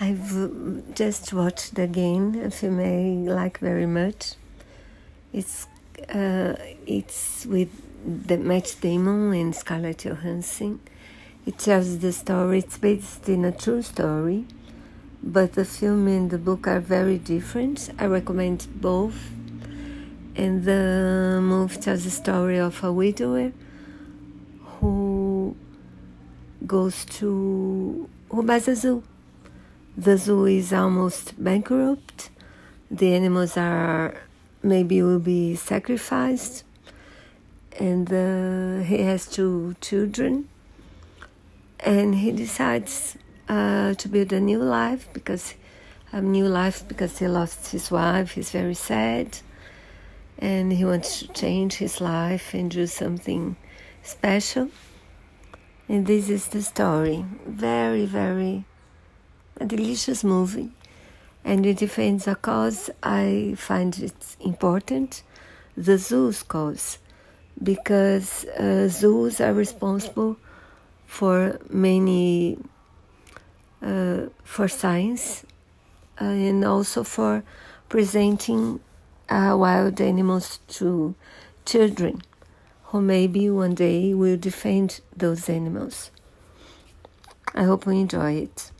I've uh, just watched again a film I like very much. It's uh, it's with the Matt Damon and Scarlett Johansson. It tells the story. It's based in a true story, but the film and the book are very different. I recommend both. And the movie tells the story of a widower who goes to who buys a zoo the zoo is almost bankrupt. The animals are maybe will be sacrificed, and uh, he has two children. And he decides uh, to build a new life because a new life because he lost his wife. He's very sad, and he wants to change his life and do something special. And this is the story. Very, very a delicious movie and it defends a cause I find it important the zoos cause because uh, zoos are responsible for many uh, for science uh, and also for presenting uh, wild animals to children who maybe one day will defend those animals. I hope you enjoy it.